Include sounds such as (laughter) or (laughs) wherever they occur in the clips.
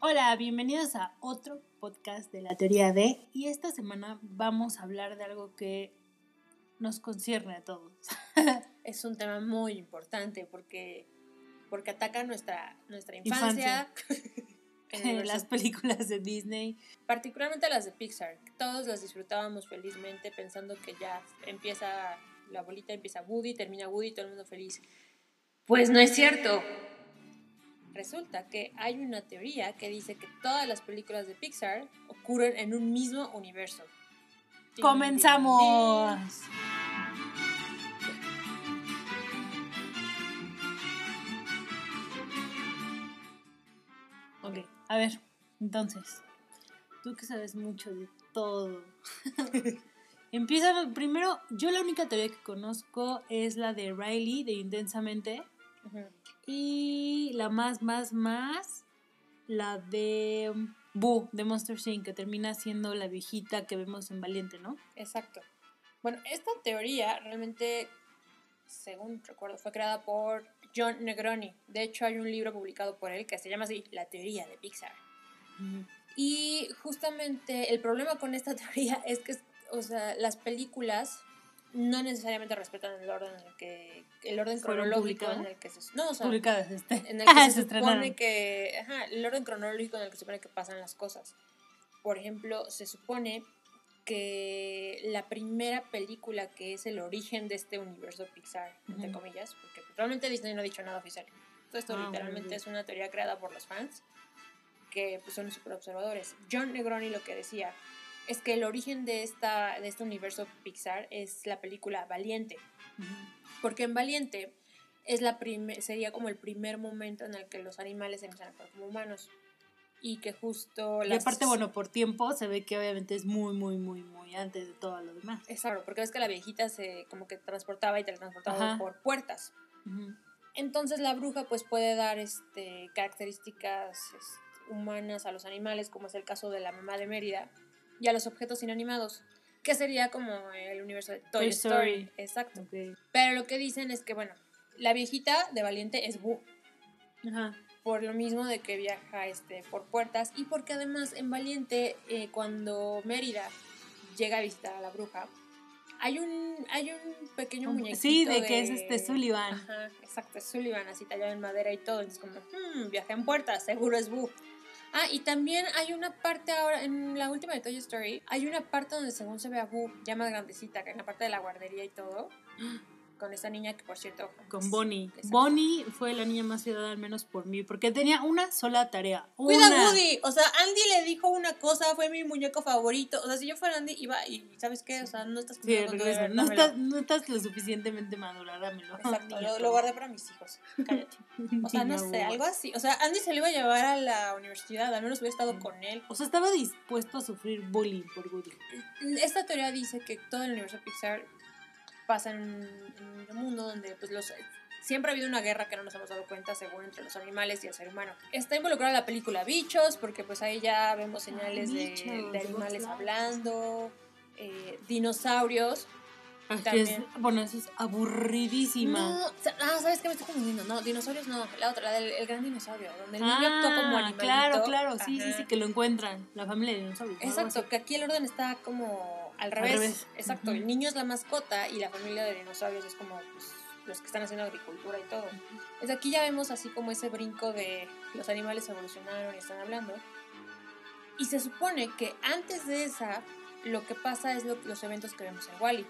Hola, bienvenidos a otro podcast de la teoría de y esta semana vamos a hablar de algo que nos concierne a todos. (laughs) es un tema muy importante porque, porque ataca nuestra, nuestra infancia. (laughs) en las películas de Disney. Particularmente las de Pixar. Todos las disfrutábamos felizmente pensando que ya empieza la bolita, empieza Woody, termina Woody, todo el mundo feliz. Pues no es cierto. Resulta que hay una teoría que dice que todas las películas de Pixar ocurren en un mismo universo. ¡Comenzamos! Ok, a ver, entonces, tú que sabes mucho de todo. (laughs) Empieza primero, yo la única teoría que conozco es la de Riley de Intensamente. Y la más, más, más, la de Boo, de Monster Inc., que termina siendo la viejita que vemos en Valiente, ¿no? Exacto. Bueno, esta teoría realmente, según recuerdo, fue creada por John Negroni. De hecho, hay un libro publicado por él que se llama así, La teoría de Pixar. Y justamente el problema con esta (laughs) teoría es que o sea, las películas no necesariamente respetan el orden en el que el orden cronológico en el que se no o sea, publicadas este. en el (laughs) que se, supone que ajá, el orden cronológico en el que se supone que pasan las cosas. Por ejemplo se supone que la primera película que es el origen de este universo Pixar entre comillas porque realmente Disney no ha dicho nada oficial. Todo esto ah, literalmente es una teoría creada por los fans que pues, son super observadores John Negroni lo que decía es que el origen de, esta, de este universo Pixar es la película Valiente. Porque en Valiente es la sería como el primer momento en el que los animales se empiezan a actuar como humanos. Y que justo... Y aparte, bueno, por tiempo se ve que obviamente es muy, muy, muy, muy antes de todo lo demás. Exacto, porque ves que la viejita se como que transportaba y teletransportaba por puertas. Entonces la bruja pues puede dar este, características este, humanas a los animales, como es el caso de la mamá de Mérida, y a los objetos inanimados, que sería como el universo de Toy, Story. Exacto. Pero lo que dicen es que, bueno, la viejita de Valiente es Boo. Ajá. Por lo mismo de que viaja este, por puertas y porque además en Valiente, eh, cuando Mérida llega a visitar a la bruja, hay un, hay un pequeño muñequito. Sí, de, que es este Sullivan. Ajá, exacto, es Sullivan, así tallado en madera y todo. Es como, hmm, viaja en puertas, seguro es Boo. Ah, y también hay una parte ahora, en la última de Toy Story, hay una parte donde según se ve a Boo ya más grandecita, que en la parte de la guardería y todo con esta niña que por cierto... Con Bonnie. Bonnie fue la niña más ciudadana al menos por mí, porque tenía una sola tarea. Cuida Woody, o sea, Andy le dijo una cosa, fue mi muñeco favorito, o sea, si yo fuera Andy iba y ¿sabes qué? O sea, no estás... Sí, no, estás, no estás lo suficientemente madura, dámelo. Exacto, lo, guardé para mis hijos, cállate. (laughs) O sea, no sé, algo así. O sea, Andy se lo iba a llevar a la universidad, al menos hubiera estado mm. con él. O sea, estaba dispuesto a sufrir bullying por Woody. Esta teoría dice que todo el universo Pixar pasa en, un mundo donde pues los siempre ha habido una guerra que no nos hemos dado cuenta según entre los animales y el ser humano. Está involucrada la película Bichos, porque pues ahí ya vemos señales de, animales hablando, eh, dinosaurios. También. bueno, eso es aburridísima. No, ah, ¿sabes qué me estoy confundiendo? No, dinosaurios no, la otra, la del el gran dinosaurio, donde el niño ah, actúa como animalito. Claro, claro, sí, sí, sí, que lo encuentran, la familia de dinosaurios. Exacto, que aquí el orden está como al revés. Exacto. El niño es la mascota y la familia de dinosaurios es como pues, los que están haciendo agricultura y todo. Pues aquí ya vemos así como ese brinco de los animales evolucionaron y están hablando. Y se supone que antes de esa, lo que pasa es los eventos que vemos en Wally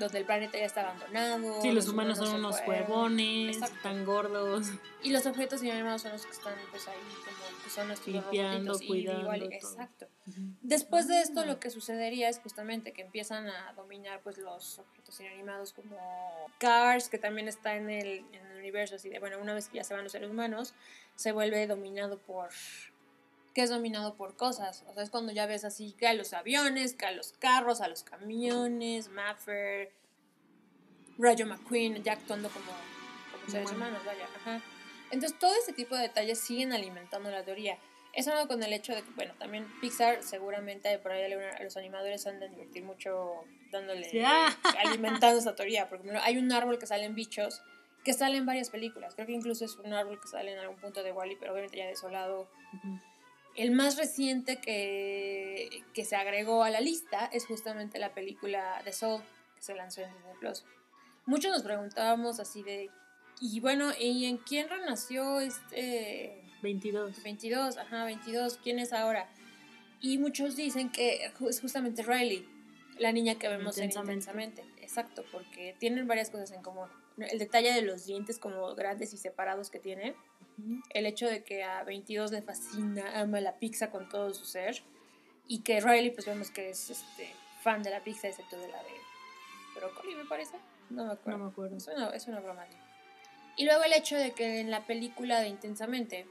donde el planeta ya está abandonado. Sí, los, humanos, son unos huevones, tan gordos. Y los objetos inanimados son los que están pues ahí como que son nuestros Limpiando, cuidando. Igual, exacto. Después de esto lo que sucedería es justamente que empiezan a dominar pues los objetos inanimados como Cars, que también está en el, en el universo, así de bueno, una vez que ya se van los seres humanos, se vuelve dominado por que es dominado por cosas. O sea, es cuando ya ves así que a los aviones, que a los carros, a los camiones, Maffer, Rayo McQueen, ya actuando como, como seres humanos, vaya. Ajá. Entonces, todo ese tipo de detalles siguen alimentando la teoría. Eso no con el hecho de que, bueno, también Pixar seguramente por ahí a los animadores han de divertir mucho dándole, (laughs) alimentando esa teoría. Porque hay un árbol que salen bichos que sale en varias películas. Creo que incluso es un árbol que sale en algún punto de Wally, pero obviamente ya desolado. El más reciente que, que se agregó a la lista es justamente la película The Soul, que se lanzó en Disney Plus. Muchos nos preguntábamos así de, y bueno, ¿y en quién renació este 22. 22, ajá, 22, ¿quién es ahora? Y muchos dicen que es justamente Riley, la niña que vemos Intensamente. en Intensamente. Exacto, porque tienen varias cosas en común. El detalle de los dientes como grandes y separados que tiene, el hecho de que a 22 le fascina, ama la pizza con todo su ser, y que Riley pues vemos que es este, fan de la pizza, excepto de la de brócoli, me parece. No me acuerdo. No me acuerdo. Es una, es una broma. Y luego el hecho de que en la película de Intensamente,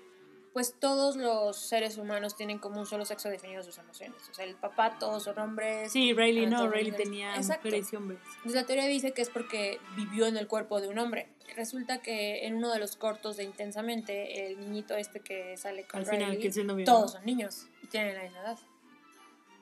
pues todos los seres humanos tienen como un solo sexo definido sus emociones. O sea, el papá, todos son hombres. Sí, Riley Ah, no, Riley tenía Exacto. mujeres y hombres. Pues la teoría dice que es porque vivió en el cuerpo de un hombre. Resulta que en uno de los cortos de Intensamente, el niñito este que sale con Al final, Riley, que es el novio. todos son niños y tienen la misma edad.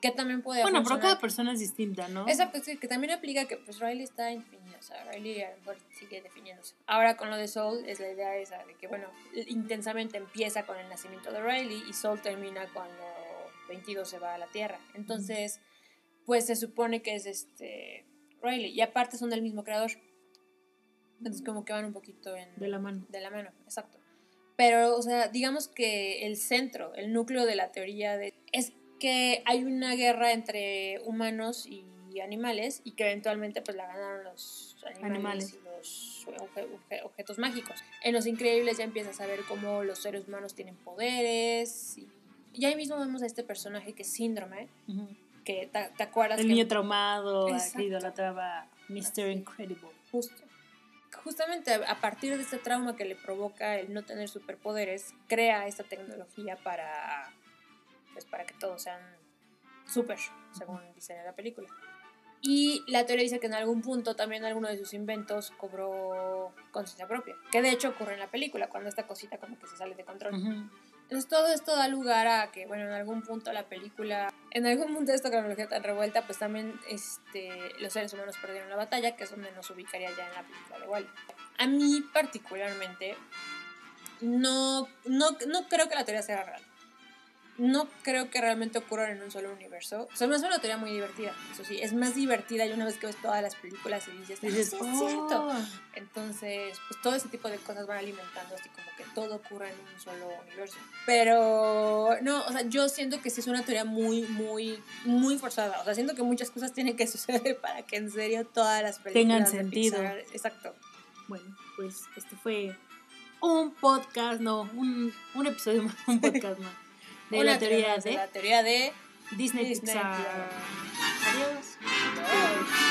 Que también puede Bueno, pero cada persona es distinta, ¿no? Exacto, sí, que también aplica que pues Riley está definida, o sea, Riley a lo mejor sigue definiéndose. Ahora con lo de Soul es la idea esa de que, bueno, intensamente empieza con el nacimiento de Riley y Soul termina cuando 22 se va a la Tierra. Entonces, pues se supone que es este Riley y aparte son del mismo creador. Entonces como que van un poquito en... De la mano. De la mano, exacto. Pero, o sea, digamos que el centro, el núcleo de la teoría de, es que hay una guerra entre humanos y animales y que eventualmente pues la ganaron los animales, Animales. y los obje- obje- objetos mágicos. En Los Increíbles ya empiezas a ver cómo los seres humanos tienen poderes y, y ahí mismo vemos a este personaje que es Síndrome, que te, te acuerdas El que niño traumado, Exacto. que idolatraba Mr. Incredible. Justo. Justamente a partir de este trauma que le provoca el no tener superpoderes, crea esta tecnología para, pues, para que todos sean super, según dice en la película. Y la teoría dice que en algún punto también alguno de sus inventos cobró conciencia propia, que de hecho ocurre en la película, cuando esta cosita como que se sale de control. Ujú. Entonces todo esto da lugar a que, bueno, en algún punto la película, en algún punto de esta cronología tan revuelta, pues también este, los seres humanos perdieron la batalla, que es donde nos ubicaría ya en la película de Wally. A mí particularmente, no, no, no creo que la teoría sea real. No creo que realmente ocurran en un solo universo. O sea, hace una teoría muy divertida, eso sí. Es más divertida y una vez que ves todas las películas y dices, "Ah, Dices, sí, es cierto. "Oh". Entonces, pues todo ese tipo de cosas van alimentando así como que todo ocurra en un solo universo. Pero no, o sea, yo siento que sí es una teoría muy, muy, muy forzada. O sea, siento que muchas cosas tienen que (laughs) suceder para que en serio todas las películas Tengan de sentido. Pixar- exacto. Bueno, pues este fue un podcast, no, un, un episodio más, un (laughs) podcast más. De la teoría de La teoría de Disney, Disney Pixar. Adiós. Bye.